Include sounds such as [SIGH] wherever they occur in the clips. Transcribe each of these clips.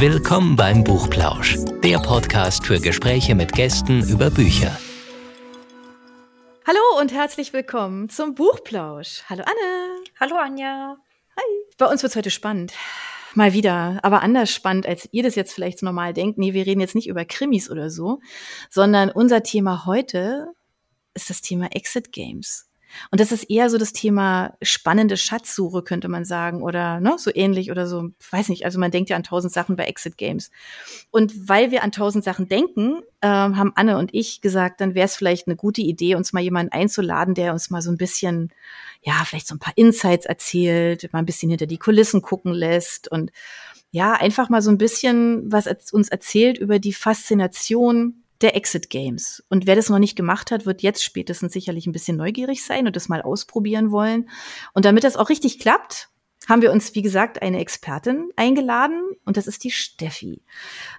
Willkommen beim Buchplausch, der Podcast für Gespräche mit Gästen über Bücher. Hallo und herzlich willkommen zum Buchplausch. Hallo Anne. Hallo Anja. Hi. Bei uns wird es heute spannend. Mal wieder, aber anders spannend, als ihr das jetzt vielleicht normal denkt. Nee, wir reden jetzt nicht über Krimis oder so, sondern unser Thema heute ist das Thema Exit Games. Und das ist eher so das Thema spannende Schatzsuche, könnte man sagen, oder ne, so ähnlich oder so. Weiß nicht, also man denkt ja an tausend Sachen bei Exit Games. Und weil wir an tausend Sachen denken, äh, haben Anne und ich gesagt, dann wäre es vielleicht eine gute Idee, uns mal jemanden einzuladen, der uns mal so ein bisschen, ja, vielleicht so ein paar Insights erzählt, mal ein bisschen hinter die Kulissen gucken lässt und ja, einfach mal so ein bisschen was uns erzählt über die Faszination der Exit Games. Und wer das noch nicht gemacht hat, wird jetzt spätestens sicherlich ein bisschen neugierig sein und das mal ausprobieren wollen. Und damit das auch richtig klappt, haben wir uns, wie gesagt, eine Expertin eingeladen und das ist die Steffi.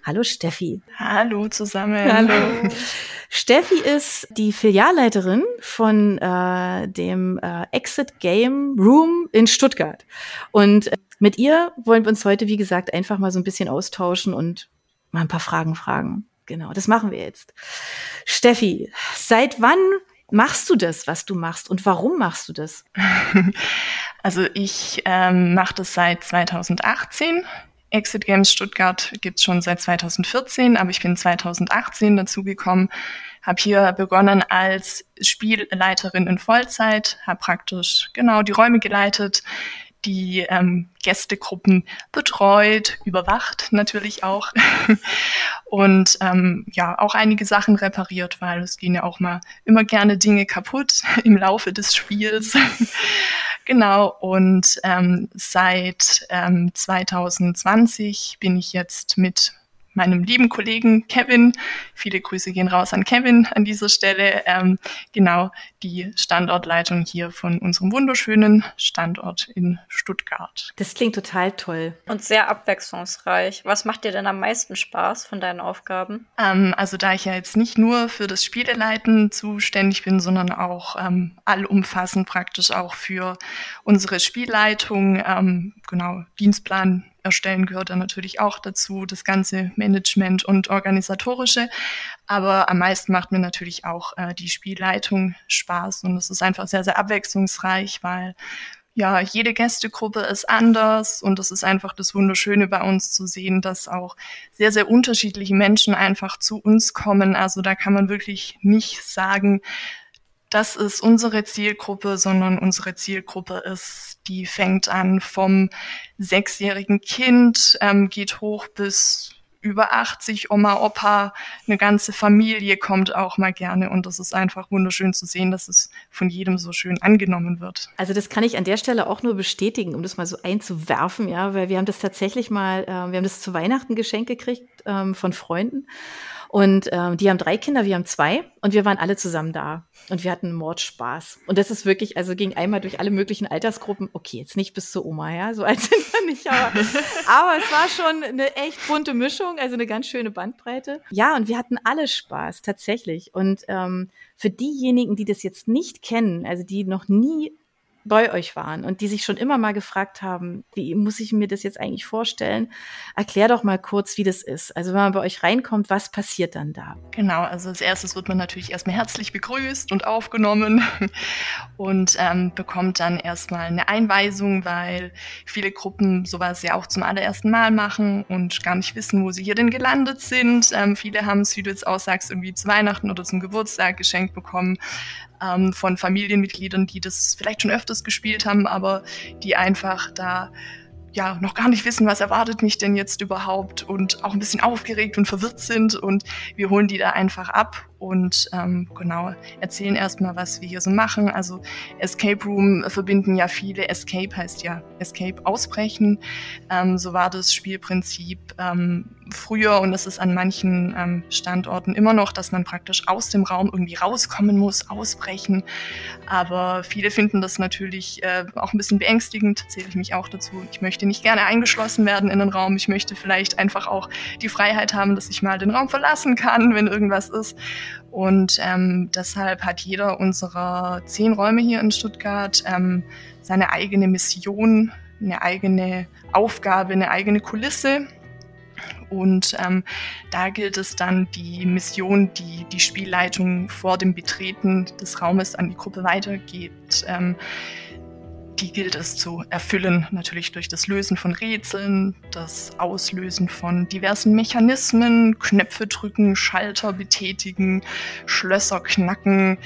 Hallo Steffi. Hallo zusammen. Hallo. [LAUGHS] Steffi ist die Filialleiterin von äh, dem äh, Exit Game Room in Stuttgart. Und äh, mit ihr wollen wir uns heute, wie gesagt, einfach mal so ein bisschen austauschen und mal ein paar Fragen fragen. Genau, das machen wir jetzt. Steffi, seit wann machst du das, was du machst und warum machst du das? [LAUGHS] Also ich ähm, mache das seit 2018. Exit Games Stuttgart gibt's schon seit 2014, aber ich bin 2018 dazugekommen, habe hier begonnen als Spielleiterin in Vollzeit, habe praktisch genau die Räume geleitet, die ähm, Gästegruppen betreut, überwacht natürlich auch [LAUGHS] und ähm, ja auch einige Sachen repariert, weil es gehen ja auch mal immer gerne Dinge kaputt [LAUGHS] im Laufe des Spiels. [LAUGHS] genau und ähm, seit ähm, 2020 bin ich jetzt mit meinem lieben Kollegen Kevin. Viele Grüße gehen raus an Kevin an dieser Stelle. Ähm, genau die Standortleitung hier von unserem wunderschönen Standort in Stuttgart. Das klingt total toll. Und sehr abwechslungsreich. Was macht dir denn am meisten Spaß von deinen Aufgaben? Ähm, also da ich ja jetzt nicht nur für das Spieleleiten zuständig bin, sondern auch ähm, allumfassend praktisch auch für unsere Spielleitung, ähm, genau, Dienstplan erstellen gehört dann natürlich auch dazu, das ganze Management und organisatorische. Aber am meisten macht mir natürlich auch äh, die Spielleitung Spaß und es ist einfach sehr, sehr abwechslungsreich, weil ja, jede Gästegruppe ist anders und es ist einfach das Wunderschöne bei uns zu sehen, dass auch sehr, sehr unterschiedliche Menschen einfach zu uns kommen. Also da kann man wirklich nicht sagen, das ist unsere Zielgruppe, sondern unsere Zielgruppe ist, die fängt an vom sechsjährigen Kind, ähm, geht hoch bis über 80, Oma, Opa, eine ganze Familie kommt auch mal gerne und das ist einfach wunderschön zu sehen, dass es von jedem so schön angenommen wird. Also das kann ich an der Stelle auch nur bestätigen, um das mal so einzuwerfen, ja, weil wir haben das tatsächlich mal, äh, wir haben das zu Weihnachten geschenkt gekriegt ähm, von Freunden und ähm, die haben drei Kinder, wir haben zwei und wir waren alle zusammen da. Und wir hatten Mordspaß. Und das ist wirklich, also ging einmal durch alle möglichen Altersgruppen. Okay, jetzt nicht bis zur Oma, ja, so [LAUGHS] alt sind wir nicht, aber, aber es war schon eine echt bunte Mischung, also eine ganz schöne Bandbreite. Ja, und wir hatten alle Spaß, tatsächlich. Und ähm, für diejenigen, die das jetzt nicht kennen, also die noch nie bei euch waren und die sich schon immer mal gefragt haben, wie muss ich mir das jetzt eigentlich vorstellen? Erklär doch mal kurz, wie das ist. Also wenn man bei euch reinkommt, was passiert dann da? Genau, also als erstes wird man natürlich erstmal herzlich begrüßt und aufgenommen [LAUGHS] und ähm, bekommt dann erstmal eine Einweisung, weil viele Gruppen sowas ja auch zum allerersten Mal machen und gar nicht wissen, wo sie hier denn gelandet sind. Ähm, viele haben es, wie du jetzt auch sagst, irgendwie zu Weihnachten oder zum Geburtstag geschenkt bekommen ähm, von Familienmitgliedern, die das vielleicht schon öfters gespielt haben, aber die einfach da ja noch gar nicht wissen, was erwartet mich denn jetzt überhaupt und auch ein bisschen aufgeregt und verwirrt sind und wir holen die da einfach ab und ähm, genau erzählen erstmal, was wir hier so machen. Also Escape Room verbinden ja viele. Escape heißt ja Escape ausbrechen. Ähm, so war das Spielprinzip ähm, früher und es ist an manchen ähm, Standorten immer noch, dass man praktisch aus dem Raum irgendwie rauskommen muss, ausbrechen. Aber viele finden das natürlich äh, auch ein bisschen beängstigend, zähle ich mich auch dazu. Ich möchte nicht gerne eingeschlossen werden in den Raum. Ich möchte vielleicht einfach auch die Freiheit haben, dass ich mal den Raum verlassen kann, wenn irgendwas ist. Und ähm, deshalb hat jeder unserer zehn Räume hier in Stuttgart ähm, seine eigene Mission, eine eigene Aufgabe, eine eigene Kulisse. Und ähm, da gilt es dann, die Mission, die die Spielleitung vor dem Betreten des Raumes an die Gruppe weitergeht, ähm, die gilt es zu erfüllen, natürlich durch das Lösen von Rätseln, das Auslösen von diversen Mechanismen, Knöpfe drücken, Schalter betätigen, Schlösser knacken,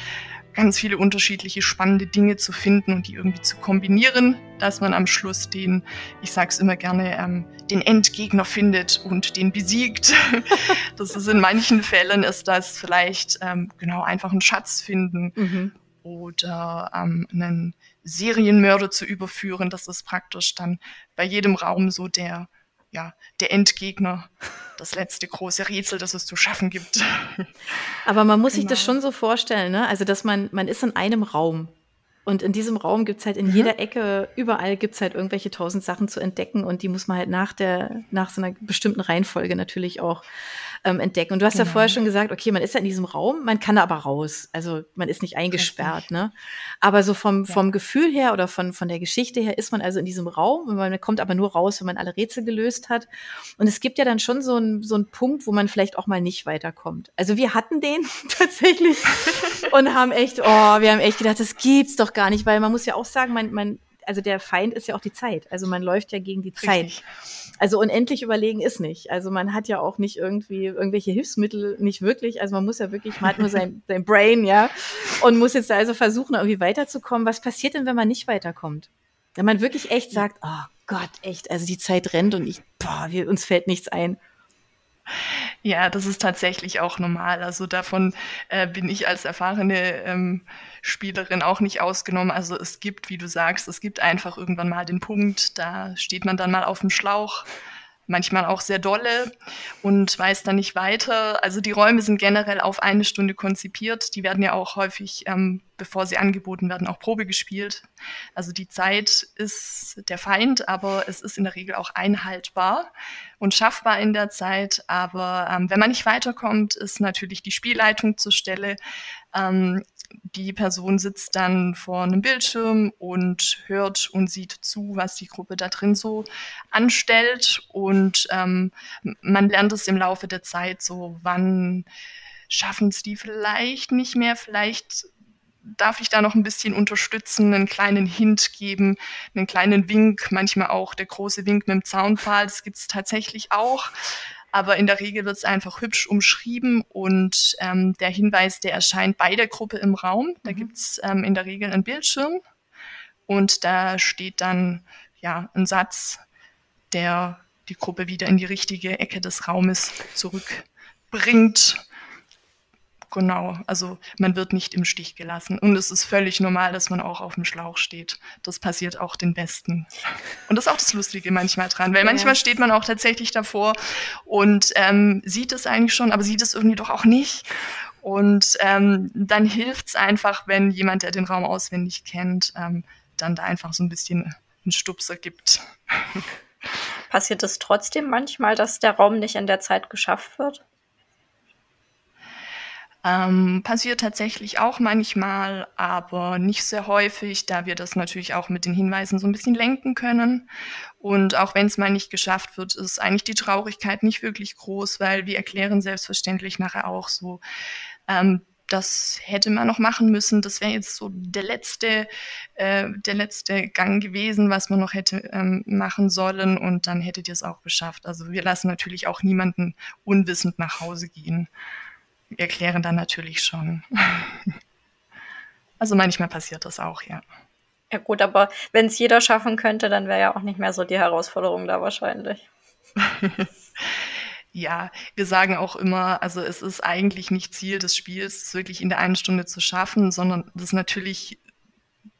ganz viele unterschiedliche spannende Dinge zu finden und die irgendwie zu kombinieren, dass man am Schluss den, ich sag's immer gerne, ähm, den Endgegner findet und den besiegt. [LAUGHS] das ist in manchen Fällen ist das vielleicht ähm, genau einfach einen Schatz finden mhm. oder ähm, einen Serienmörder zu überführen. Das ist praktisch dann bei jedem Raum so der ja, der Endgegner, das letzte große Rätsel, das es zu schaffen gibt. [LAUGHS] Aber man muss genau. sich das genau. schon so vorstellen, ne? Also, dass man, man ist in einem Raum. Und in diesem Raum gibt's halt in mhm. jeder Ecke, überall gibt's halt irgendwelche tausend Sachen zu entdecken und die muss man halt nach der, nach so einer bestimmten Reihenfolge natürlich auch ähm, entdecken. Und du hast genau. ja vorher schon gesagt, okay, man ist ja in diesem Raum, man kann da aber raus. Also man ist nicht eingesperrt, ne? Aber so vom, ja. vom Gefühl her oder von, von der Geschichte her ist man also in diesem Raum und man kommt aber nur raus, wenn man alle Rätsel gelöst hat. Und es gibt ja dann schon so einen so einen Punkt, wo man vielleicht auch mal nicht weiterkommt. Also wir hatten den [LAUGHS] tatsächlich [LAUGHS] und haben echt, oh, wir haben echt gedacht, das gibt's doch gar nicht, weil man muss ja auch sagen, man, man also der Feind ist ja auch die Zeit. Also man läuft ja gegen die Richtig. Zeit. Also unendlich überlegen ist nicht. Also man hat ja auch nicht irgendwie irgendwelche Hilfsmittel, nicht wirklich. Also man muss ja wirklich, man hat nur sein, [LAUGHS] sein Brain, ja, und muss jetzt also versuchen, irgendwie weiterzukommen. Was passiert denn, wenn man nicht weiterkommt? Wenn man wirklich echt sagt, oh Gott, echt, also die Zeit rennt und ich, boah, wir, uns fällt nichts ein. Ja, das ist tatsächlich auch normal. Also davon äh, bin ich als erfahrene ähm, Spielerin auch nicht ausgenommen. Also es gibt, wie du sagst, es gibt einfach irgendwann mal den Punkt, da steht man dann mal auf dem Schlauch manchmal auch sehr dolle und weiß dann nicht weiter. Also die Räume sind generell auf eine Stunde konzipiert. Die werden ja auch häufig, ähm, bevor sie angeboten werden, auch Probe gespielt. Also die Zeit ist der Feind, aber es ist in der Regel auch einhaltbar und schaffbar in der Zeit. Aber ähm, wenn man nicht weiterkommt, ist natürlich die Spielleitung zur Stelle. Ähm, die Person sitzt dann vor einem Bildschirm und hört und sieht zu, was die Gruppe da drin so anstellt. Und ähm, man lernt es im Laufe der Zeit so, wann schaffen es die vielleicht nicht mehr, vielleicht darf ich da noch ein bisschen unterstützen, einen kleinen Hint geben, einen kleinen Wink, manchmal auch der große Wink mit dem Zaunpfahl, das gibt es tatsächlich auch aber in der Regel wird es einfach hübsch umschrieben und ähm, der Hinweis, der erscheint bei der Gruppe im Raum. Da mhm. gibt's ähm, in der Regel einen Bildschirm und da steht dann ja ein Satz, der die Gruppe wieder in die richtige Ecke des Raumes zurückbringt Genau, also man wird nicht im Stich gelassen. Und es ist völlig normal, dass man auch auf dem Schlauch steht. Das passiert auch den Besten. Und das ist auch das Lustige manchmal dran, weil ja. manchmal steht man auch tatsächlich davor und ähm, sieht es eigentlich schon, aber sieht es irgendwie doch auch nicht. Und ähm, dann hilft es einfach, wenn jemand, der den Raum auswendig kennt, ähm, dann da einfach so ein bisschen einen Stupser gibt. Passiert es trotzdem manchmal, dass der Raum nicht in der Zeit geschafft wird? Ähm, passiert tatsächlich auch manchmal, aber nicht sehr häufig, da wir das natürlich auch mit den Hinweisen so ein bisschen lenken können. Und auch wenn es mal nicht geschafft wird, ist eigentlich die Traurigkeit nicht wirklich groß, weil wir erklären selbstverständlich nachher auch so, ähm, das hätte man noch machen müssen. Das wäre jetzt so der letzte, äh, der letzte Gang gewesen, was man noch hätte ähm, machen sollen. Und dann hättet ihr es auch geschafft. Also wir lassen natürlich auch niemanden unwissend nach Hause gehen erklären dann natürlich schon. [LAUGHS] Also manchmal passiert das auch, ja. Ja gut, aber wenn es jeder schaffen könnte, dann wäre ja auch nicht mehr so die Herausforderung da wahrscheinlich. [LAUGHS] ja, wir sagen auch immer, also es ist eigentlich nicht Ziel des Spiels, es wirklich in der einen Stunde zu schaffen, sondern das ist natürlich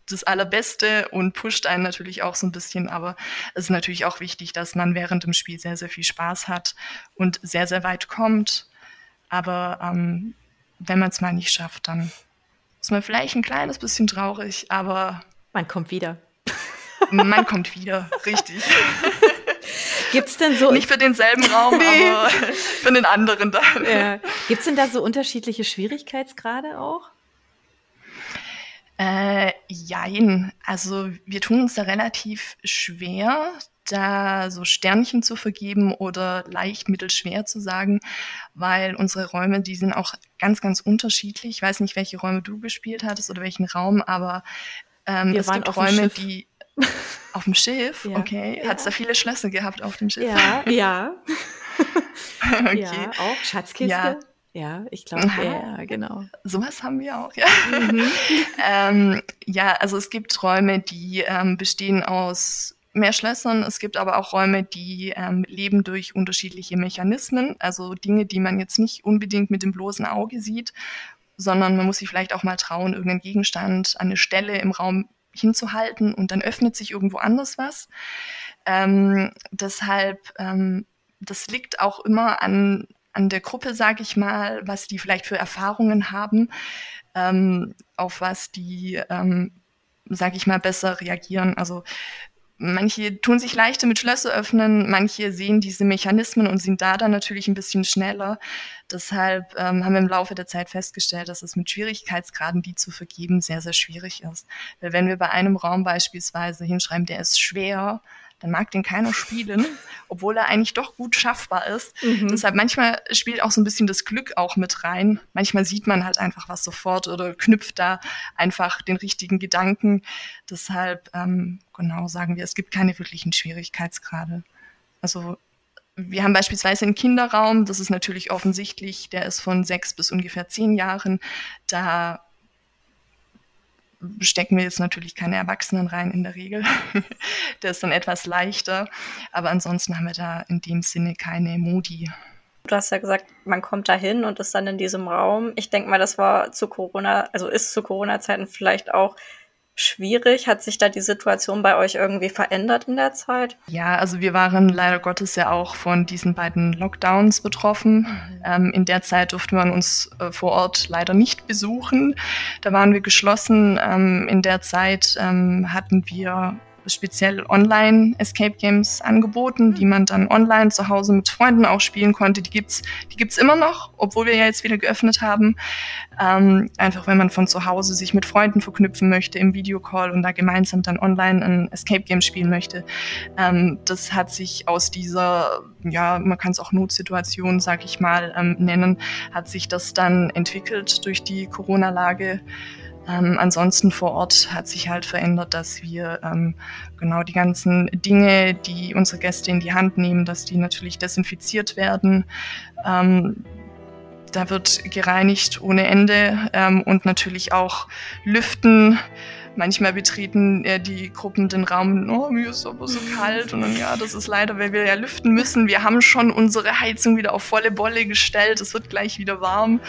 das Allerbeste und pusht einen natürlich auch so ein bisschen, aber es ist natürlich auch wichtig, dass man während dem Spiel sehr, sehr viel Spaß hat und sehr, sehr weit kommt aber ähm, wenn man es mal nicht schafft, dann ist man vielleicht ein kleines bisschen traurig, aber man kommt wieder. man kommt wieder, richtig. [LAUGHS] Gibt's denn so nicht für denselben Raum, nee. aber für den anderen dann. Ja. Gibt's denn da so unterschiedliche Schwierigkeitsgrade auch? Äh, jein. Also wir tun uns da relativ schwer, da so Sternchen zu vergeben oder leicht mittelschwer zu sagen, weil unsere Räume, die sind auch ganz, ganz unterschiedlich. Ich weiß nicht, welche Räume du gespielt hattest oder welchen Raum, aber ähm, es gibt Räume, die [LAUGHS] auf dem Schiff, ja. okay. Ja. Hat es da viele Schlösser gehabt auf dem Schiff? Ja, [LAUGHS] ja. [LAUGHS] okay. Ja, auch Schatzkiste. Ja. Ja, ich glaube, ja, genau. Sowas haben wir auch, ja. Mhm. ähm, ja, also es gibt Räume, die ähm, bestehen aus mehr Schlössern. Es gibt aber auch Räume, die ähm, leben durch unterschiedliche Mechanismen, also Dinge, die man jetzt nicht unbedingt mit dem bloßen Auge sieht, sondern man muss sich vielleicht auch mal trauen, irgendeinen Gegenstand an eine Stelle im Raum hinzuhalten und dann öffnet sich irgendwo anders was. Ähm, deshalb, ähm, das liegt auch immer an, an der Gruppe, sage ich mal, was die vielleicht für Erfahrungen haben, ähm, auf was die, ähm, sage ich mal, besser reagieren. Also manche tun sich leichter mit Schlösser öffnen, manche sehen diese Mechanismen und sind da dann natürlich ein bisschen schneller. Deshalb ähm, haben wir im Laufe der Zeit festgestellt, dass es mit Schwierigkeitsgraden, die zu vergeben, sehr, sehr schwierig ist. Weil wenn wir bei einem Raum beispielsweise hinschreiben, der ist schwer, dann mag den keiner spielen, [LAUGHS] obwohl er eigentlich doch gut schaffbar ist. Mhm. Deshalb manchmal spielt auch so ein bisschen das Glück auch mit rein. Manchmal sieht man halt einfach was sofort oder knüpft da einfach den richtigen Gedanken. Deshalb, ähm, genau, sagen wir, es gibt keine wirklichen Schwierigkeitsgrade. Also wir haben beispielsweise einen Kinderraum, das ist natürlich offensichtlich, der ist von sechs bis ungefähr zehn Jahren. Da stecken wir jetzt natürlich keine Erwachsenen rein in der Regel. [LAUGHS] der ist dann etwas leichter. Aber ansonsten haben wir da in dem Sinne keine Modi. Du hast ja gesagt, man kommt da hin und ist dann in diesem Raum. Ich denke mal, das war zu Corona, also ist zu Corona-Zeiten vielleicht auch schwierig? Hat sich da die Situation bei euch irgendwie verändert in der Zeit? Ja, also wir waren leider Gottes ja auch von diesen beiden Lockdowns betroffen. Mhm. Ähm, in der Zeit durfte man uns äh, vor Ort leider nicht besuchen. Da waren wir geschlossen. Ähm, in der Zeit ähm, hatten wir speziell Online-Escape Games angeboten, die man dann online zu Hause mit Freunden auch spielen konnte. Die gibt's, die gibt's immer noch, obwohl wir ja jetzt wieder geöffnet haben. Ähm, einfach wenn man von zu Hause sich mit Freunden verknüpfen möchte im Videocall und da gemeinsam dann online ein Escape Game spielen möchte. Ähm, das hat sich aus dieser, ja, man kann es auch Notsituation, sag ich mal, ähm, nennen, hat sich das dann entwickelt durch die Corona-Lage. Ähm, ansonsten vor Ort hat sich halt verändert, dass wir ähm, genau die ganzen Dinge, die unsere Gäste in die Hand nehmen, dass die natürlich desinfiziert werden. Ähm, da wird gereinigt ohne Ende ähm, und natürlich auch Lüften manchmal betreten äh, die Gruppen den Raum, oh, mir ist aber so kalt. Und dann, ja, das ist leider, weil wir ja lüften müssen. Wir haben schon unsere Heizung wieder auf volle Bolle gestellt. Es wird gleich wieder warm.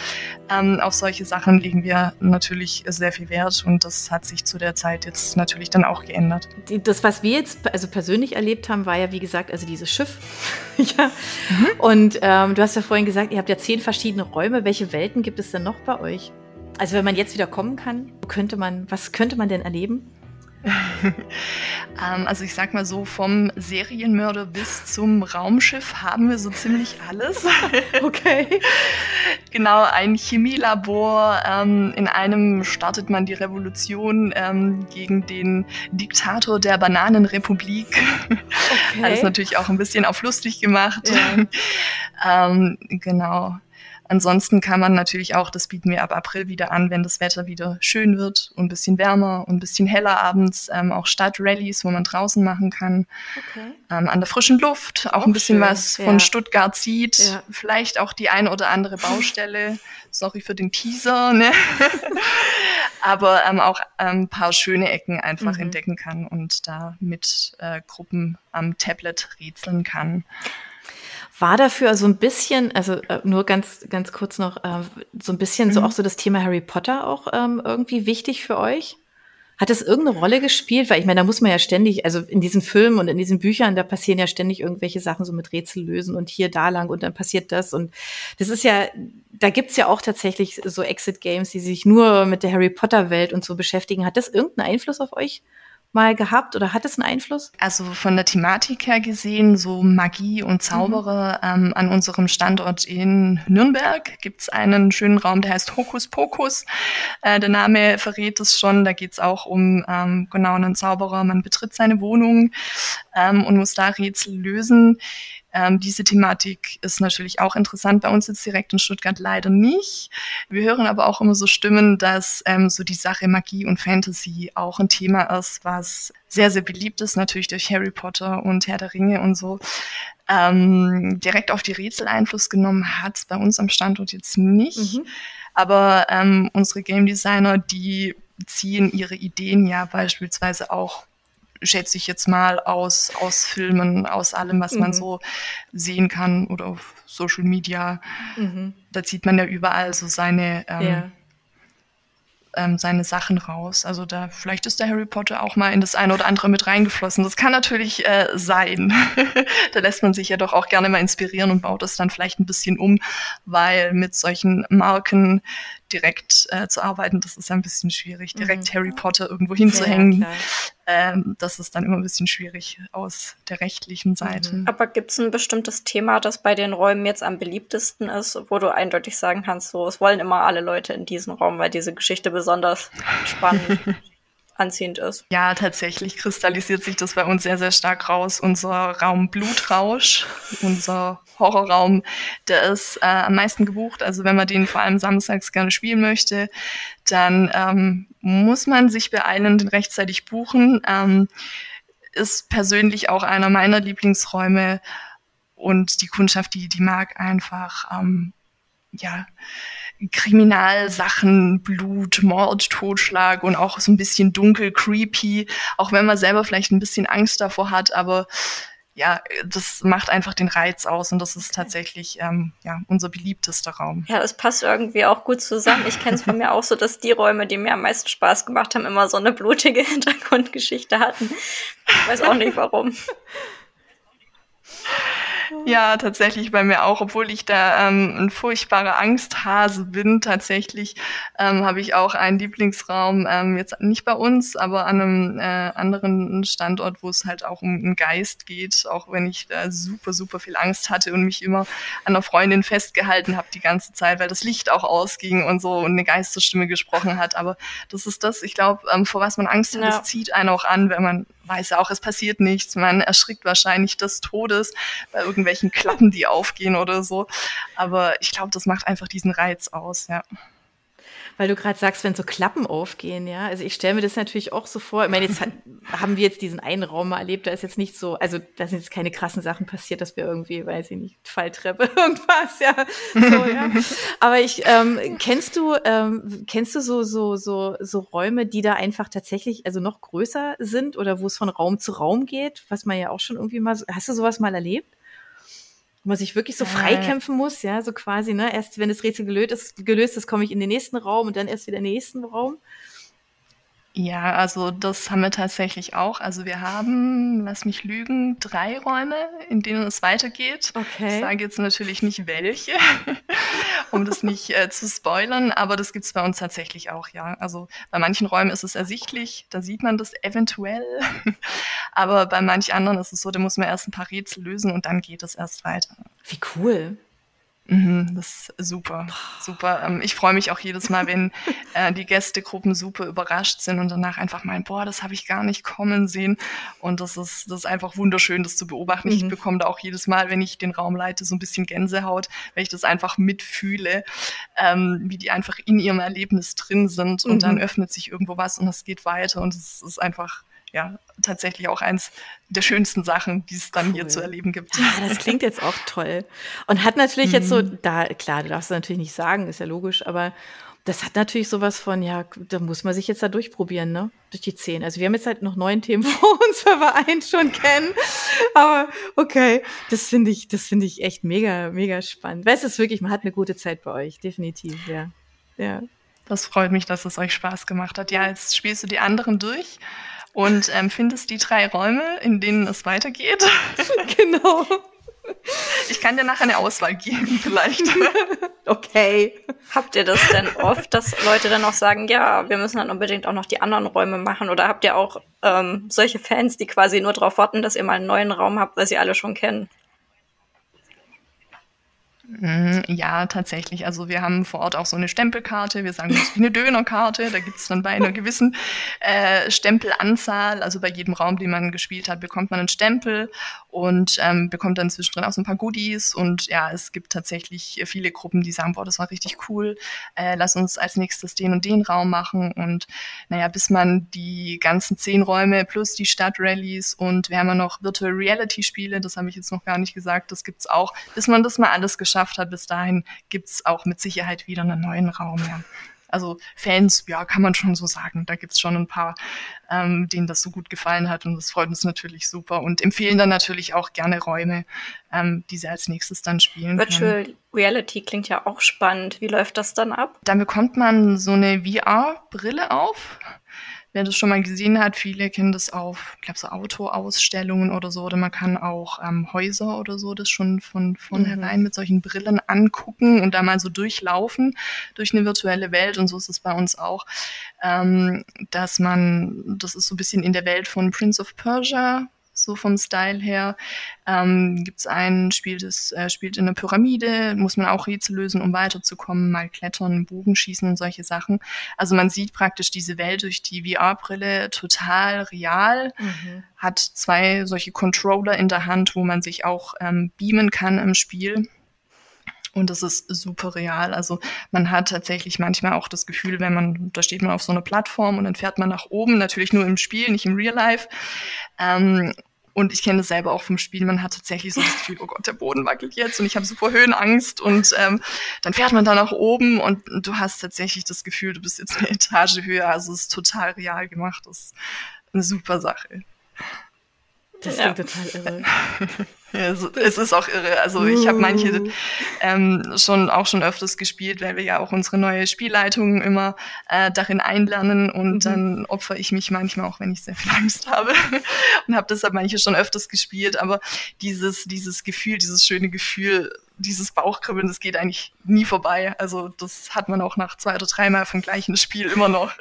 Ähm, auf solche Sachen legen wir natürlich sehr viel Wert. Und das hat sich zu der Zeit jetzt natürlich dann auch geändert. Das, was wir jetzt also persönlich erlebt haben, war ja, wie gesagt, also dieses Schiff. [LAUGHS] ja. Mhm. Und ähm, du hast ja vorhin gesagt, ihr habt ja zehn verschiedene Räume. Welche Welten gibt es denn noch bei euch? Also wenn man jetzt wieder kommen kann, könnte man, was könnte man denn erleben? [LAUGHS] ähm, also ich sag mal so, vom Serienmörder bis zum Raumschiff haben wir so ziemlich alles. [LAUGHS] okay. [LAUGHS] genau, ein Chemielabor. Ähm, in einem startet man die Revolution ähm, gegen den Diktator der Bananenrepublik. Okay. Alles natürlich auch ein bisschen auf lustig gemacht. Ja. Ähm, genau. Ansonsten kann man natürlich auch, das bieten wir ab April wieder an, wenn das Wetter wieder schön wird und ein bisschen wärmer und ein bisschen heller abends, ähm, auch Stadtrallies, wo man draußen machen kann. Okay. Ähm, an der frischen Luft, auch, auch ein bisschen schön. was von ja. Stuttgart sieht. Ja. Vielleicht auch die ein oder andere Baustelle. [LAUGHS] Sorry für den Teaser, ne? [LAUGHS] Aber ähm, auch ein ähm, paar schöne Ecken einfach mhm. entdecken kann und da mit äh, Gruppen am Tablet rätseln kann. War dafür so ein bisschen, also äh, nur ganz, ganz kurz noch, äh, so ein bisschen mhm. so auch so das Thema Harry Potter auch ähm, irgendwie wichtig für euch? Hat das irgendeine Rolle gespielt? Weil ich meine, da muss man ja ständig, also in diesen Filmen und in diesen Büchern, da passieren ja ständig irgendwelche Sachen so mit Rätsel lösen und hier da lang und dann passiert das. Und das ist ja, da gibt's ja auch tatsächlich so Exit-Games, die sich nur mit der Harry Potter-Welt und so beschäftigen. Hat das irgendeinen Einfluss auf euch mal gehabt oder hat es einen Einfluss? Also von der Thematik her gesehen, so Magie und Zauberer mhm. ähm, an unserem Standort in Nürnberg gibt es einen schönen Raum, der heißt Hokus Pokus. Äh, der Name verrät es schon. Da geht es auch um ähm, genau einen Zauberer. Man betritt seine Wohnung ähm, und muss da Rätsel lösen. Ähm, diese Thematik ist natürlich auch interessant. Bei uns jetzt direkt in Stuttgart leider nicht. Wir hören aber auch immer so Stimmen, dass ähm, so die Sache Magie und Fantasy auch ein Thema ist, was sehr, sehr beliebt ist, natürlich durch Harry Potter und Herr der Ringe und so. Ähm, direkt auf die Rätsel Einfluss genommen hat es bei uns am Standort jetzt nicht. Mhm. Aber ähm, unsere Game Designer, die ziehen ihre Ideen ja beispielsweise auch schätze ich jetzt mal, aus, aus Filmen, aus allem, was mhm. man so sehen kann oder auf Social Media. Mhm. Da zieht man ja überall so seine, ähm, ja. ähm, seine Sachen raus. Also da, vielleicht ist der Harry Potter auch mal in das eine oder andere mit reingeflossen. Das kann natürlich äh, sein. [LAUGHS] da lässt man sich ja doch auch gerne mal inspirieren und baut das dann vielleicht ein bisschen um, weil mit solchen Marken direkt äh, zu arbeiten, das ist ein bisschen schwierig. Direkt mhm. Harry Potter irgendwo hinzuhängen, ja, ähm, das ist dann immer ein bisschen schwierig aus der rechtlichen Seite. Mhm. Aber gibt es ein bestimmtes Thema, das bei den Räumen jetzt am beliebtesten ist, wo du eindeutig sagen kannst, so, es wollen immer alle Leute in diesen Raum, weil diese Geschichte besonders spannend [LAUGHS] anziehend ist. Ja, tatsächlich kristallisiert sich das bei uns sehr, sehr stark raus. Unser Raum Blutrausch, unser Horrorraum, der ist äh, am meisten gebucht. Also wenn man den vor allem samstags gerne spielen möchte, dann ähm, muss man sich beeilen, den rechtzeitig buchen. Ähm, ist persönlich auch einer meiner Lieblingsräume und die Kundschaft, die, die mag einfach, ähm, ja, Kriminalsachen, Blut, Mord, Totschlag und auch so ein bisschen dunkel, creepy, auch wenn man selber vielleicht ein bisschen Angst davor hat, aber ja, das macht einfach den Reiz aus und das ist tatsächlich ähm, ja, unser beliebtester Raum. Ja, es passt irgendwie auch gut zusammen. Ich kenne es von mir auch so, dass die Räume, die mir am meisten Spaß gemacht haben, immer so eine blutige [LAUGHS] Hintergrundgeschichte hatten. Ich weiß auch nicht warum. [LAUGHS] Ja, tatsächlich bei mir auch, obwohl ich da ähm, ein furchtbarer Angsthase bin. Tatsächlich ähm, habe ich auch einen Lieblingsraum, ähm, jetzt nicht bei uns, aber an einem äh, anderen Standort, wo es halt auch um einen Geist geht, auch wenn ich da super, super viel Angst hatte und mich immer an einer Freundin festgehalten habe die ganze Zeit, weil das Licht auch ausging und so und eine Geisterstimme gesprochen hat. Aber das ist das, ich glaube, ähm, vor was man Angst hat, ja. das zieht einen auch an, wenn man weiß auch, es passiert nichts. Man erschrickt wahrscheinlich des Todes bei irgendwelchen Klappen, die aufgehen oder so. Aber ich glaube, das macht einfach diesen Reiz aus, ja. Weil du gerade sagst, wenn so Klappen aufgehen, ja. Also ich stelle mir das natürlich auch so vor. Ich meine, jetzt haben wir jetzt diesen einen Raum mal erlebt, da ist jetzt nicht so, also da sind jetzt keine krassen Sachen passiert, dass wir irgendwie, weiß ich nicht, Falltreppe, [LAUGHS] irgendwas, ja. So, ja. Aber ich, ähm, kennst du, ähm, kennst du so, so, so, so Räume, die da einfach tatsächlich, also noch größer sind oder wo es von Raum zu Raum geht, was man ja auch schon irgendwie mal, hast du sowas mal erlebt? Wo man sich wirklich so freikämpfen muss, ja, so quasi, ne? Erst wenn das Rätsel gelöst ist, gelöst ist, komme ich in den nächsten Raum und dann erst wieder in den nächsten Raum. Ja, also das haben wir tatsächlich auch. Also wir haben, lass mich lügen, drei Räume, in denen es weitergeht. Okay. Ich sage jetzt natürlich nicht welche, um das nicht äh, zu spoilern, aber das gibt's bei uns tatsächlich auch, ja. Also bei manchen Räumen ist es ersichtlich, da sieht man das eventuell, aber bei manch anderen ist es so, da muss man erst ein paar Rätsel lösen und dann geht es erst weiter. Wie cool. Mhm, das ist super, super. Ähm, ich freue mich auch jedes Mal, wenn [LAUGHS] äh, die Gästegruppen super überrascht sind und danach einfach meinen, boah, das habe ich gar nicht kommen sehen. Und das ist, das ist einfach wunderschön, das zu beobachten. Mhm. Ich bekomme da auch jedes Mal, wenn ich den Raum leite, so ein bisschen Gänsehaut, weil ich das einfach mitfühle, ähm, wie die einfach in ihrem Erlebnis drin sind und mhm. dann öffnet sich irgendwo was und es geht weiter und es ist einfach ja, tatsächlich auch eins der schönsten Sachen, die es dann cool. hier zu erleben gibt. Ja, das klingt jetzt auch toll. Und hat natürlich mhm. jetzt so, mhm. da, klar, du darfst es natürlich nicht sagen, ist ja logisch, aber das hat natürlich sowas von, ja, da muss man sich jetzt da durchprobieren, ne? Durch die zehn. Also wir haben jetzt halt noch neun Themen [LAUGHS] vor uns, weil wir einen schon kennen. Aber okay, das finde ich, das finde ich echt mega, mega spannend. Weißt du, wirklich, man hat eine gute Zeit bei euch, definitiv, ja. Ja. Das freut mich, dass es euch Spaß gemacht hat. Ja, jetzt spielst du die anderen durch und ähm, findest die drei Räume, in denen es weitergeht. [LAUGHS] [LAUGHS] genau. Ich kann dir nachher eine Auswahl geben, vielleicht. [LAUGHS] okay. Habt ihr das denn oft, dass Leute dann auch sagen, ja, wir müssen dann unbedingt auch noch die anderen Räume machen? Oder habt ihr auch ähm, solche Fans, die quasi nur darauf warten, dass ihr mal einen neuen Raum habt, weil sie alle schon kennen? Mhm, ja, tatsächlich. Also wir haben vor Ort auch so eine Stempelkarte. Wir sagen, das ist wie eine Dönerkarte. Da gibt es dann bei einer [LAUGHS] gewissen äh, Stempelanzahl, also bei jedem Raum, den man gespielt hat, bekommt man einen Stempel und ähm, bekommt dann zwischendrin auch so ein paar Goodies. Und ja, es gibt tatsächlich viele Gruppen, die sagen, boah, das war richtig cool. Äh, lass uns als nächstes den und den Raum machen. Und naja, bis man die ganzen zehn Räume plus die Stadtrallies und wir haben ja noch Virtual Reality Spiele, das habe ich jetzt noch gar nicht gesagt, das gibt's auch, bis man das mal alles geschafft geschafft hat, bis dahin gibt es auch mit Sicherheit wieder einen neuen Raum. Ja. Also Fans, ja, kann man schon so sagen. Da gibt es schon ein paar, ähm, denen das so gut gefallen hat und das freut uns natürlich super und empfehlen dann natürlich auch gerne Räume, ähm, die sie als nächstes dann spielen. Virtual können. Reality klingt ja auch spannend. Wie läuft das dann ab? Dann bekommt man so eine VR-Brille auf wer das schon mal gesehen hat, viele kennen das auf, ich glaube, so Autoausstellungen oder so, oder man kann auch ähm, Häuser oder so das schon von vornherein mhm. mit solchen Brillen angucken und da mal so durchlaufen durch eine virtuelle Welt und so ist es bei uns auch, ähm, dass man, das ist so ein bisschen in der Welt von Prince of Persia so vom Style her. Ähm, Gibt es ein Spiel, das äh, spielt in einer Pyramide, muss man auch Rätsel lösen, um weiterzukommen, mal klettern, Bogenschießen und solche Sachen. Also man sieht praktisch diese Welt durch die VR-Brille total real, mhm. hat zwei solche Controller in der Hand, wo man sich auch ähm, beamen kann im Spiel. Und das ist super real. Also man hat tatsächlich manchmal auch das Gefühl, wenn man, da steht man auf so einer Plattform und dann fährt man nach oben, natürlich nur im Spiel, nicht im Real Life. Ähm, und ich kenne das selber auch vom Spiel. Man hat tatsächlich so das Gefühl, oh Gott, der Boden wackelt jetzt und ich habe super Höhenangst. Und ähm, dann fährt man da nach oben und du hast tatsächlich das Gefühl, du bist jetzt eine Etage höher. Also es ist total real gemacht. Das ist eine super Sache. Das klingt ja. total irre. [LAUGHS] Ja, es, ist auch irre. Also ich habe manche uh. ähm, schon auch schon öfters gespielt, weil wir ja auch unsere neue Spielleitung immer äh, darin einlernen und mhm. dann opfer ich mich manchmal auch, wenn ich sehr viel Angst habe [LAUGHS] und habe deshalb manche schon öfters gespielt. Aber dieses dieses Gefühl, dieses schöne Gefühl dieses Bauchkribbeln, das geht eigentlich nie vorbei. Also das hat man auch nach zwei oder dreimal vom gleichen Spiel immer noch.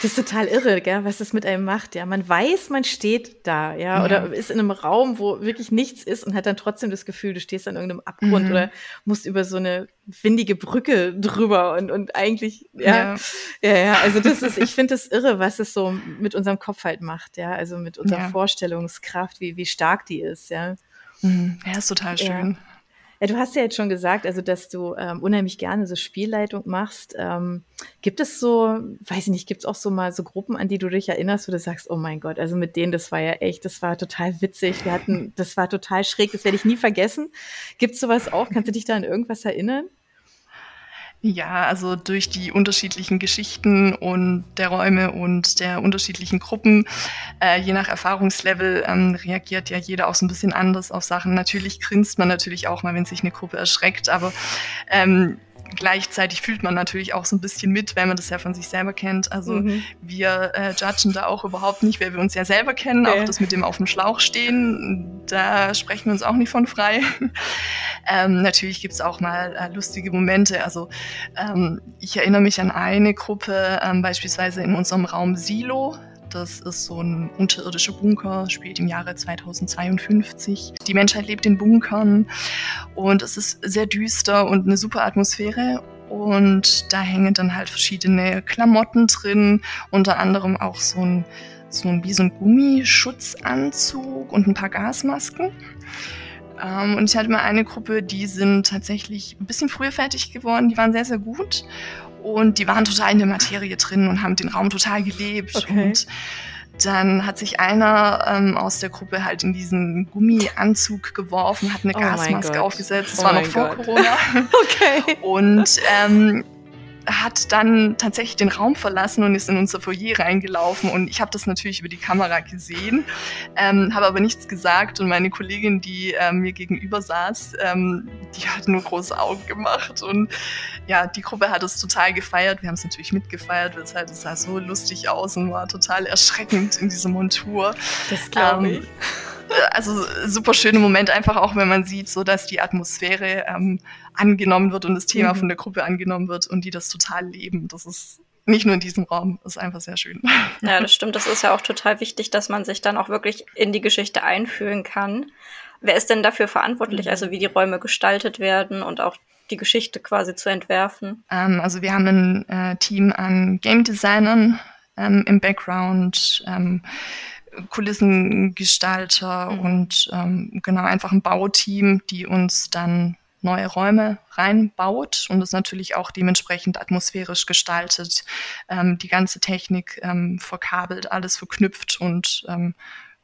Das ist total irre, gell, was das mit einem macht. Ja, man weiß, man steht da, ja, ja. oder ist in einem Raum, wo wirklich nichts ist und hat dann trotzdem das Gefühl, du stehst an irgendeinem Abgrund mhm. oder musst über so eine windige Brücke drüber und und eigentlich, ja, ja, ja. ja also das ist, ich finde das irre, was es so mit unserem Kopf halt macht, ja, also mit unserer. Vorstellungskraft, wie wie stark die ist, ja. Mhm. Ja, ist total schön. Ja. Du hast ja jetzt schon gesagt, also dass du ähm, unheimlich gerne so Spielleitung machst. Ähm, gibt es so, weiß ich nicht, gibt es auch so mal so Gruppen, an die du dich erinnerst, wo du sagst, oh mein Gott, also mit denen, das war ja echt, das war total witzig. Wir hatten, das war total schräg, das werde ich nie vergessen. Gibt es sowas auch? Kannst du dich da an irgendwas erinnern? Ja, also durch die unterschiedlichen Geschichten und der Räume und der unterschiedlichen Gruppen, äh, je nach Erfahrungslevel, ähm, reagiert ja jeder auch so ein bisschen anders auf Sachen. Natürlich grinst man natürlich auch mal, wenn sich eine Gruppe erschreckt, aber ähm, gleichzeitig fühlt man natürlich auch so ein bisschen mit, wenn man das ja von sich selber kennt. Also mhm. wir äh, judgen da auch überhaupt nicht, weil wir uns ja selber kennen. Okay. Auch das mit dem auf dem Schlauch stehen, da sprechen wir uns auch nicht von frei. [LAUGHS] ähm, natürlich gibt's auch mal äh, lustige Momente. Also ähm, ich erinnere mich an eine Gruppe, ähm, beispielsweise in unserem Raum Silo. Das ist so ein unterirdischer Bunker, spielt im Jahre 2052. Die Menschheit lebt in Bunkern und es ist sehr düster und eine super Atmosphäre. Und da hängen dann halt verschiedene Klamotten drin, unter anderem auch so ein, so ein, wie so ein Gummischutzanzug und ein paar Gasmasken. Ähm, und ich hatte mal eine Gruppe, die sind tatsächlich ein bisschen früher fertig geworden, die waren sehr, sehr gut. Und die waren total in der Materie drin und haben den Raum total gelebt. Okay. Und dann hat sich einer ähm, aus der Gruppe halt in diesen Gummianzug geworfen, hat eine oh Gasmaske aufgesetzt. Das oh war noch vor Gott. Corona. [LAUGHS] okay. Und ähm, hat dann tatsächlich den Raum verlassen und ist in unser Foyer reingelaufen. Und ich habe das natürlich über die Kamera gesehen, ähm, habe aber nichts gesagt. Und meine Kollegin, die ähm, mir gegenüber saß, ähm, die hat nur große Augen gemacht. Und ja, die Gruppe hat es total gefeiert. Wir haben es natürlich mitgefeiert, weil es halt es sah so lustig aus und war total erschreckend in dieser Montur. Das glaube ähm, ich. Also super schöne Moment einfach auch, wenn man sieht, so dass die Atmosphäre ähm, angenommen wird und das Thema mhm. von der Gruppe angenommen wird und die das total leben. Das ist nicht nur in diesem Raum, das ist einfach sehr schön. Ja, das stimmt. Das ist ja auch total wichtig, dass man sich dann auch wirklich in die Geschichte einfühlen kann. Wer ist denn dafür verantwortlich, also wie die Räume gestaltet werden und auch die Geschichte quasi zu entwerfen? Ähm, also wir haben ein äh, Team an Game Designern ähm, im Background, ähm, Kulissengestalter mhm. und ähm, genau einfach ein Bauteam, die uns dann neue Räume reinbaut und es natürlich auch dementsprechend atmosphärisch gestaltet, ähm, die ganze Technik ähm, verkabelt, alles verknüpft und ähm,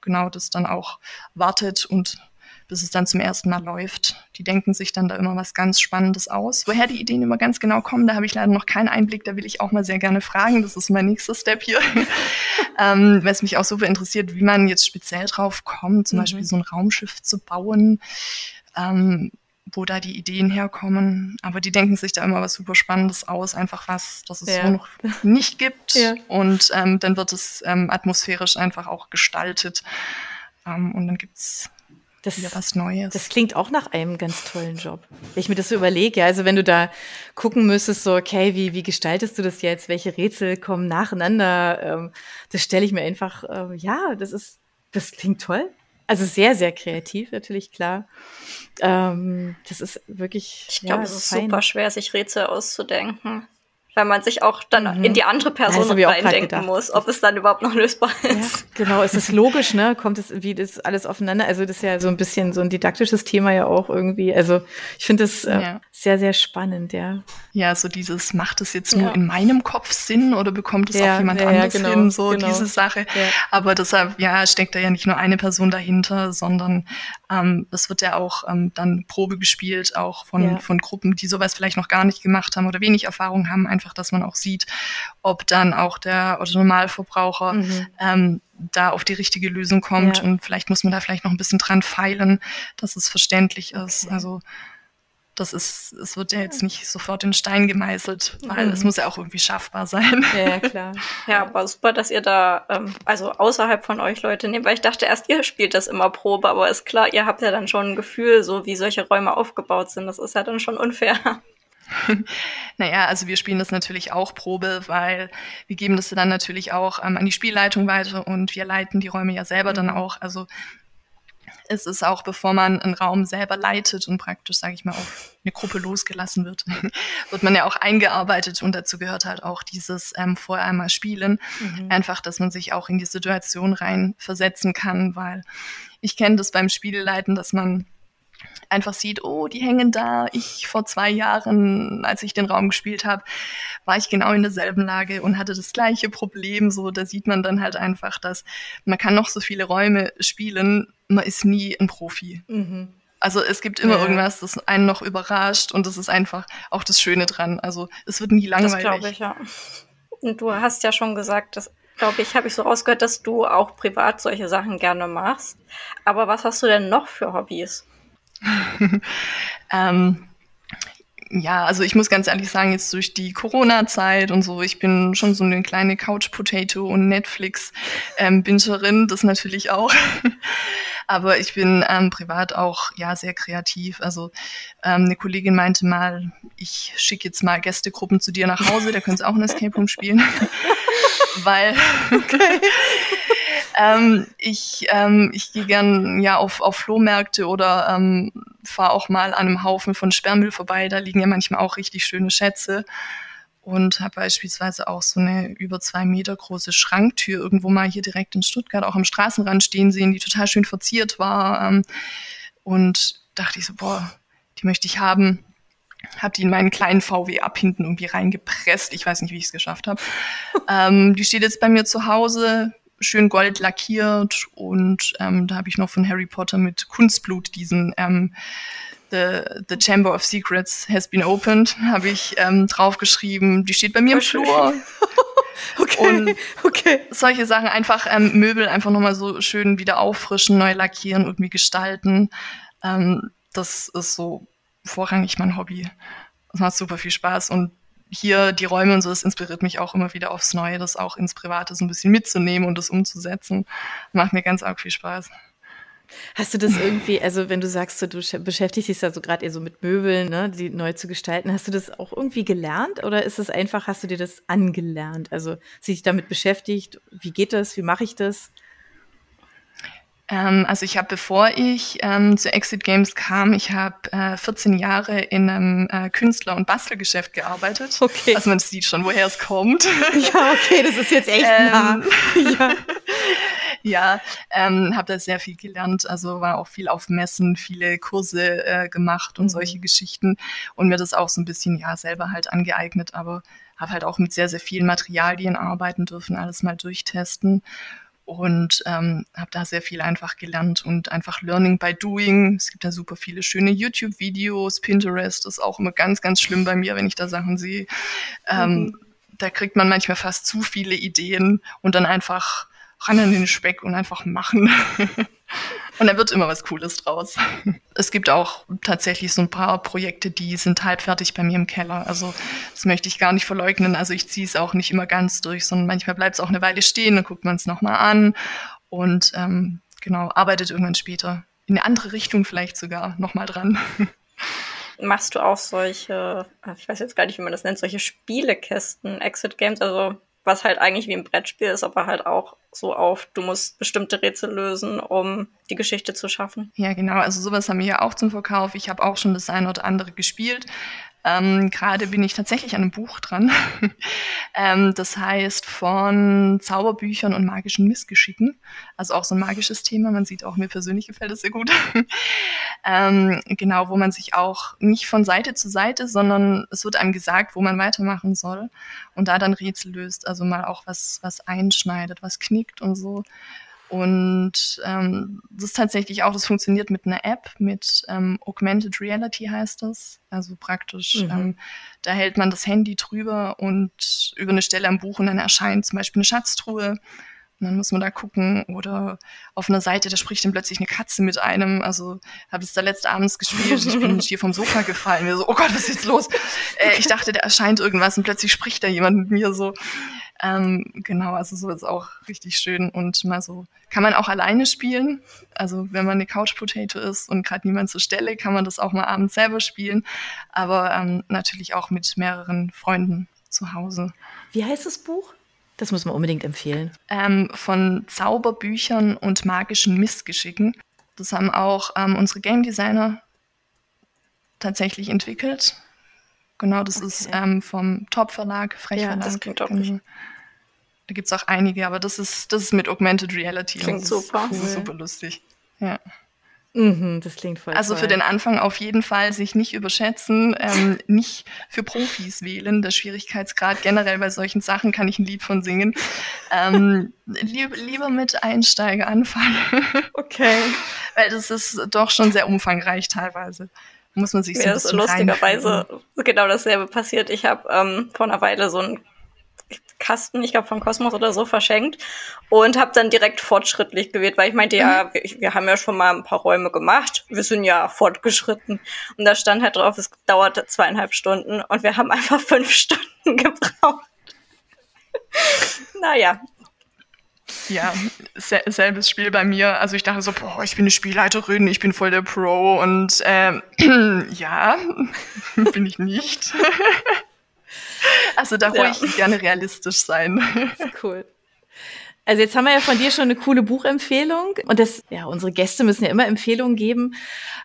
genau das dann auch wartet und bis es dann zum ersten Mal läuft. Die denken sich dann da immer was ganz Spannendes aus. Woher die Ideen immer ganz genau kommen, da habe ich leider noch keinen Einblick. Da will ich auch mal sehr gerne fragen. Das ist mein nächster Step hier. [LAUGHS] ähm, weil es mich auch super interessiert, wie man jetzt speziell drauf kommt, zum mhm. Beispiel so ein Raumschiff zu bauen. Ähm, wo da die Ideen herkommen. Aber die denken sich da immer was super Spannendes aus, einfach was, das es ja. so noch nicht gibt. [LAUGHS] Ja. Und ähm, dann wird es ähm, atmosphärisch einfach auch gestaltet. Ähm, und dann gibt's das, wieder was Neues. Das klingt auch nach einem ganz tollen Job. Wenn ich mir das so überlege, also wenn du da gucken müsstest, so, okay, wie, wie gestaltest du das jetzt? Welche Rätsel kommen nacheinander? Ähm, das stelle ich mir einfach, ähm, ja, das ist, das klingt toll. Also sehr, sehr kreativ, natürlich, klar. Ähm, das ist wirklich. Ich glaube, ja, es ist fein. super schwer, sich Rätsel auszudenken weil man sich auch dann mhm. in die andere Person ja, reindenken muss, ob es dann überhaupt noch lösbar ist. Ja, genau, ist es logisch, ne? Kommt es, wie das alles aufeinander? Also das ist ja so ein bisschen so ein didaktisches Thema ja auch irgendwie. Also ich finde das äh, ja. sehr, sehr spannend, ja. Ja, so dieses, macht es jetzt nur in meinem Kopf Sinn oder bekommt es auch jemand anderes genau, hin? So genau. diese Sache. Aber deshalb, ja, steckt da ja nicht nur eine Person dahinter, sondern ähm, es wird ja auch ähm, dann Probe gespielt, auch von, von Gruppen, die sowas vielleicht noch gar nicht gemacht haben oder wenig Erfahrung haben, einfach einfach, dass man auch sieht, ob dann auch der Normalverbraucher mhm. ähm, da auf die richtige Lösung kommt. Ja. Und vielleicht muss man da vielleicht noch ein bisschen dran feilen, dass es verständlich ist. Okay. Also das ist, es wird ja jetzt nicht sofort in Stein gemeißelt, weil mhm. es muss ja auch irgendwie schaffbar sein. Ja, klar. Ja, aber super, dass ihr da, ähm, also außerhalb von euch Leute nehmt, weil ich dachte erst, ihr spielt das immer Probe, aber ist klar, ihr habt ja dann schon ein Gefühl, so wie solche Räume aufgebaut sind. Das ist ja dann schon unfair. [LAUGHS] naja, also wir spielen das natürlich auch Probe, weil wir geben das dann natürlich auch ähm, an die Spielleitung weiter und wir leiten die Räume ja selber dann auch. Also es ist auch, bevor man einen Raum selber leitet und praktisch, sage ich mal, auf eine Gruppe losgelassen wird, [LAUGHS] wird man ja auch eingearbeitet und dazu gehört halt auch dieses ähm, vorher einmal spielen. Mhm. Einfach, dass man sich auch in die Situation rein versetzen kann, weil ich kenne das beim Spielleiten, dass man einfach sieht, oh, die hängen da. Ich vor zwei Jahren, als ich den Raum gespielt habe, war ich genau in derselben Lage und hatte das gleiche Problem. So, da sieht man dann halt einfach, dass man kann noch so viele Räume spielen, man ist nie ein Profi. Mhm. Also es gibt immer ja. irgendwas, das einen noch überrascht und das ist einfach auch das Schöne dran. Also es wird nie langweilig. Das glaube ich, ja. Und du hast ja schon gesagt, dass glaube ich, habe ich so rausgehört, dass du auch privat solche Sachen gerne machst. Aber was hast du denn noch für Hobbys? [LAUGHS] ähm, ja, also ich muss ganz ehrlich sagen, jetzt durch die Corona-Zeit und so, ich bin schon so eine kleine Couch-Potato und Netflix-Bingerin, das natürlich auch. [LAUGHS] Aber ich bin ähm, privat auch ja sehr kreativ. Also ähm, eine Kollegin meinte mal, ich schicke jetzt mal Gästegruppen zu dir nach Hause, da können sie auch ein Escape Room spielen. [LAUGHS] Weil okay. Ähm, ich ähm, ich gehe gern ja auf, auf Flohmärkte oder ähm, fahre auch mal an einem Haufen von Sperrmüll vorbei. Da liegen ja manchmal auch richtig schöne Schätze. Und habe beispielsweise auch so eine über zwei Meter große Schranktür irgendwo mal hier direkt in Stuttgart auch am Straßenrand stehen sehen, die total schön verziert war. Ähm, und dachte ich so, boah, die möchte ich haben habe die in meinen kleinen VW ab hinten irgendwie reingepresst. Ich weiß nicht, wie ich es geschafft habe. [LAUGHS] ähm, die steht jetzt bei mir zu Hause schön gold lackiert und ähm, da habe ich noch von Harry Potter mit Kunstblut diesen ähm, The, the Chamber of Secrets has been opened, habe ich ähm, draufgeschrieben. Die steht bei mir im Flur. [LAUGHS] okay, und okay. Solche Sachen einfach ähm, Möbel einfach nochmal so schön wieder auffrischen, neu lackieren, irgendwie gestalten. Ähm, das ist so vorrangig mein Hobby. Das macht super viel Spaß und hier die Räume und so, das inspiriert mich auch immer wieder aufs Neue, das auch ins Private so ein bisschen mitzunehmen und das umzusetzen. Macht mir ganz arg viel Spaß. Hast du das irgendwie, also wenn du sagst, du beschäftigst dich da so gerade eher so mit Möbeln, ne, die neu zu gestalten, hast du das auch irgendwie gelernt oder ist es einfach, hast du dir das angelernt? Also sich damit beschäftigt, wie geht das, wie mache ich das? Ähm, also ich habe, bevor ich ähm, zu Exit Games kam, ich habe äh, 14 Jahre in einem äh, Künstler- und Bastelgeschäft gearbeitet. Okay. Also man sieht schon, woher es kommt. [LAUGHS] Ja, okay, das ist jetzt echt ähm, nah. [LAUGHS] ja, [LAUGHS] ja ähm, habe da sehr viel gelernt. Also war auch viel auf Messen, viele Kurse äh, gemacht und mhm. solche Geschichten und mir das auch so ein bisschen ja selber halt angeeignet, aber habe halt auch mit sehr, sehr vielen Materialien arbeiten dürfen, alles mal durchtesten und ähm, habe da sehr viel einfach gelernt und einfach Learning by Doing. Es gibt da super viele schöne YouTube-Videos, Pinterest ist auch immer ganz, ganz schlimm bei mir, wenn ich da Sachen sehe. Ähm, mhm. Da kriegt man manchmal fast zu viele Ideen und dann einfach ran an den Speck und einfach machen. Und da wird immer was Cooles draus. Es gibt auch tatsächlich so ein paar Projekte, die sind halbfertig bei mir im Keller. Also das möchte ich gar nicht verleugnen. Also ich ziehe es auch nicht immer ganz durch, sondern manchmal bleibt es auch eine Weile stehen, dann guckt man es nochmal an und ähm, genau, arbeitet irgendwann später in eine andere Richtung vielleicht sogar nochmal dran. Machst du auch solche, ich weiß jetzt gar nicht, wie man das nennt, solche Spielekästen, Exit Games, also was halt eigentlich wie ein Brettspiel ist, aber halt auch so auf, du musst bestimmte Rätsel lösen, um die Geschichte zu schaffen. Ja, genau. Also sowas haben wir ja auch zum Verkauf. Ich habe auch schon das eine oder andere gespielt. Ähm, Gerade bin ich tatsächlich an einem Buch dran. [LAUGHS] ähm, das heißt von Zauberbüchern und magischen Missgeschicken. Also auch so ein magisches Thema. Man sieht auch, mir persönlich gefällt es sehr gut. [LAUGHS] ähm, genau, wo man sich auch nicht von Seite zu Seite, sondern es wird einem gesagt, wo man weitermachen soll und da dann Rätsel löst. Also mal auch was, was einschneidet, was knickt und so. Und ähm, das ist tatsächlich auch, das funktioniert mit einer App, mit ähm, Augmented Reality heißt das. Also praktisch, mhm. ähm, da hält man das Handy drüber und über eine Stelle am Buch und dann erscheint zum Beispiel eine Schatztruhe. Und dann muss man da gucken oder auf einer Seite, da spricht dann plötzlich eine Katze mit einem. Also habe es da letzte abends gespielt. Ich bin [LAUGHS] hier vom Sofa gefallen. Mir so, oh Gott, was ist jetzt los? Äh, ich dachte, da erscheint irgendwas und plötzlich spricht da jemand mit mir so. Ähm, genau, also so ist auch richtig schön und mal so kann man auch alleine spielen. Also wenn man eine Couch Potato ist und gerade niemand zur Stelle, kann man das auch mal abends selber spielen, aber ähm, natürlich auch mit mehreren Freunden zu Hause. Wie heißt das Buch? Das muss man unbedingt empfehlen. Ähm, von Zauberbüchern und magischen Missgeschicken. Das haben auch ähm, unsere Game Designer tatsächlich entwickelt. Genau, das okay. ist ähm, vom Top-Verlag, Frechverlag. Ja, das klingt auch genau. Da gibt es auch einige, aber das ist, das ist mit Augmented Reality. Klingt das super. Ist, das ist super lustig. Ja. Mhm, das klingt voll Also toll. für den Anfang auf jeden Fall sich nicht überschätzen, ähm, nicht für Profis wählen. Der Schwierigkeitsgrad generell bei solchen Sachen kann ich ein Lied von singen. Ähm, lieb, lieber mit Einsteiger anfangen. Okay. [LAUGHS] Weil das ist doch schon sehr umfangreich teilweise muss man sich so Mir ein ist lustigerweise genau dasselbe passiert. Ich habe ähm, vor einer Weile so einen Kasten, ich glaube von Kosmos oder so, verschenkt und habe dann direkt fortschrittlich gewählt, weil ich meinte, mhm. ja, wir, wir, haben ja schon mal ein paar Räume gemacht, wir sind ja fortgeschritten. Und da stand halt drauf, es dauerte zweieinhalb Stunden und wir haben [LAUGHS] einfach fünf Stunden gebraucht. naja, ja, selbes Spiel bei mir. Also ich dachte so, boah, ich bin eine Spielleiterin, ich bin voll der Pro und ähm, [CLEARS THROAT] ja, [LAUGHS] bin ich nicht. [LAUGHS] also da ja. ruhig gerne realistisch sein. Cool. Also jetzt haben wir ja von dir schon eine coole Buchempfehlung und das, ja, unsere Gäste müssen ja immer Empfehlungen geben.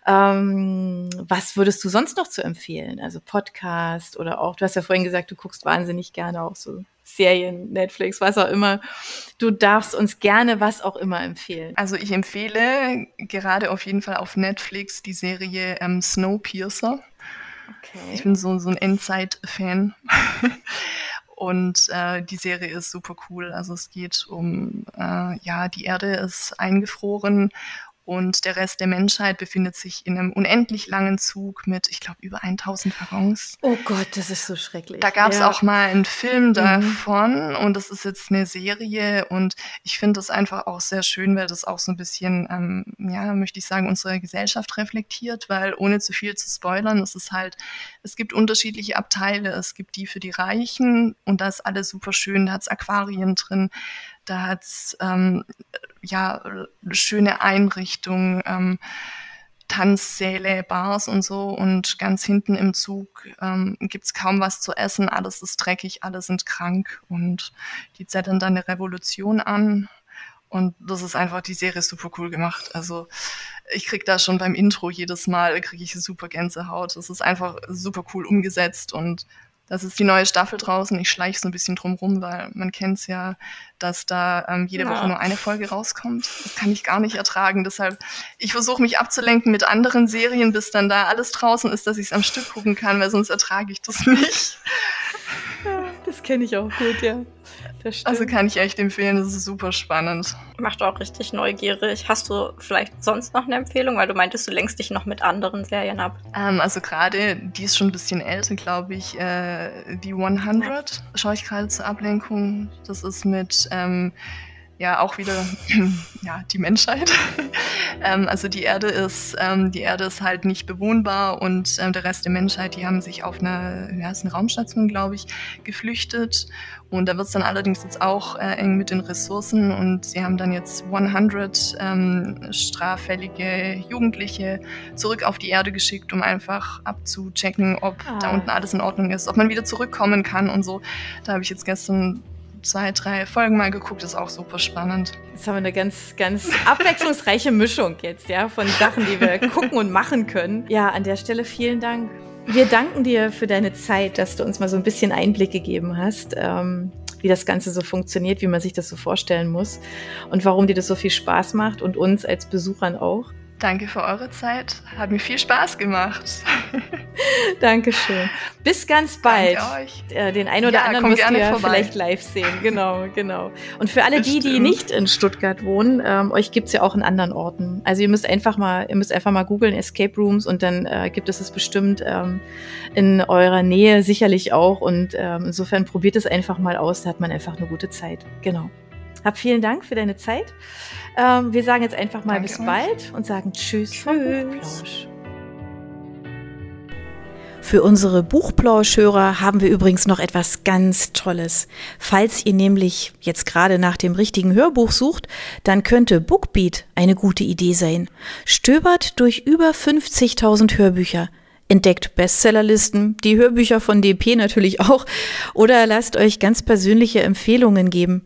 Ähm, was würdest du sonst noch zu empfehlen? Also Podcast oder auch, du hast ja vorhin gesagt, du guckst wahnsinnig gerne auch so Serien, Netflix, was auch immer. Du darfst uns gerne was auch immer empfehlen. Also ich empfehle gerade auf jeden Fall auf Netflix die Serie ähm, Snowpiercer. Okay. Ich bin so, so ein Endzeit-Fan. [LAUGHS] Und äh, die Serie ist super cool. Also es geht um, äh, ja, die Erde ist eingefroren und der Rest der Menschheit befindet sich in einem unendlich langen Zug mit, ich glaube, über 1000 Waggons. Oh Gott, das ist so schrecklich. Da gab es ja. auch mal einen Film mhm. davon mhm. und das ist jetzt eine Serie und ich finde das einfach auch sehr schön, weil das auch so ein bisschen, ähm, ja, möchte ich sagen, unsere Gesellschaft reflektiert, weil ohne zu viel zu spoilern, es ist halt, es gibt unterschiedliche Abteile. Es gibt die für die Reichen und da ist alles super schön, da hat es Aquarien drin Da hat's ähm, ja schöne Einrichtungen, ähm, Tanzsäle, Bars und so. Und ganz hinten im Zug ähm, gibt's kaum was zu essen. Alles ist dreckig, alle sind krank. Und die zetteln dann eine Revolution an. Und das ist einfach, die Serie ist super cool gemacht. Also ich krieg da schon beim Intro jedes Mal, kriege ich super Gänsehaut. Das ist einfach super cool umgesetzt und das ist die neue Staffel draußen. Ich schleiche so ein bisschen drum rum, weil man kennt es ja, dass da ähm, jede ja. Woche nur eine Folge rauskommt. Das kann ich gar nicht ertragen. Deshalb, ich versuche mich abzulenken mit anderen Serien, bis dann da alles draußen ist, dass ich es am Stück gucken kann, weil sonst ertrage ich das [LAUGHS] nicht. Ja, das kenne ich auch gut, ja. Also kann ich echt empfehlen, das ist super spannend. Macht auch richtig neugierig. Hast du vielleicht sonst noch eine Empfehlung? Weil du meintest, du lenkst dich noch mit anderen Serien ab. Ähm, also gerade, die ist schon ein bisschen älter, glaube ich. Äh, die 100 schaue ich gerade zur Ablenkung. Das ist mit ähm, ja auch wieder [CLEARS THROAT] ja, die Menschheit. [LAUGHS] ähm, also die Erde ist, ähm, die Erde ist halt nicht bewohnbar und ähm, der Rest der Menschheit, die haben sich auf eine, ja, ist eine Raumstation, glaube ich, geflüchtet. Und da wird es dann allerdings jetzt auch äh, eng mit den Ressourcen und sie haben dann jetzt 100 ähm, straffällige Jugendliche zurück auf die Erde geschickt, um einfach abzuchecken, ob ah. da unten alles in Ordnung ist, ob man wieder zurückkommen kann und so. Da habe ich jetzt gestern zwei, drei Folgen mal geguckt, ist auch super spannend. Jetzt haben wir eine ganz, ganz abwechslungsreiche Mischung jetzt, ja, von Sachen, die wir gucken und machen können. Ja, an der Stelle vielen Dank. Wir danken dir für deine Zeit, dass du uns mal so ein bisschen Einblick gegeben hast, ähm, wie das Ganze so funktioniert, wie man sich das so vorstellen muss und warum dir das so viel Spaß macht und uns als Besuchern auch. Danke für eure Zeit. Hat mir viel Spaß gemacht. [LAUGHS] Dankeschön. Bis ganz bald. Danke euch. Äh, den einen oder ja, anderen müsst ihr ja vielleicht live sehen. Genau, genau. Und für alle Bestimmt. die, die nicht in Stuttgart wohnen, ähm, euch gibt's ja auch in anderen Orten. Also ihr müsst einfach mal, ihr müsst einfach mal googeln Escape Rooms und dann äh, gibt es es bestimmt ähm, in eurer Nähe sicherlich auch. Und ähm, insofern probiert es einfach mal aus, da hat man einfach eine gute Zeit. Genau. Hab vielen Dank für deine Zeit. Ähm, wir sagen jetzt einfach mal Danke bis euch. bald und sagen Tschüss. Tschüss. Für unsere Buchplauschhörer haben wir übrigens noch etwas ganz Tolles. Falls ihr nämlich jetzt gerade nach dem richtigen Hörbuch sucht, dann könnte Bookbeat eine gute Idee sein. Stöbert durch über 50.000 Hörbücher entdeckt Bestsellerlisten, die Hörbücher von DP natürlich auch, oder lasst euch ganz persönliche Empfehlungen geben.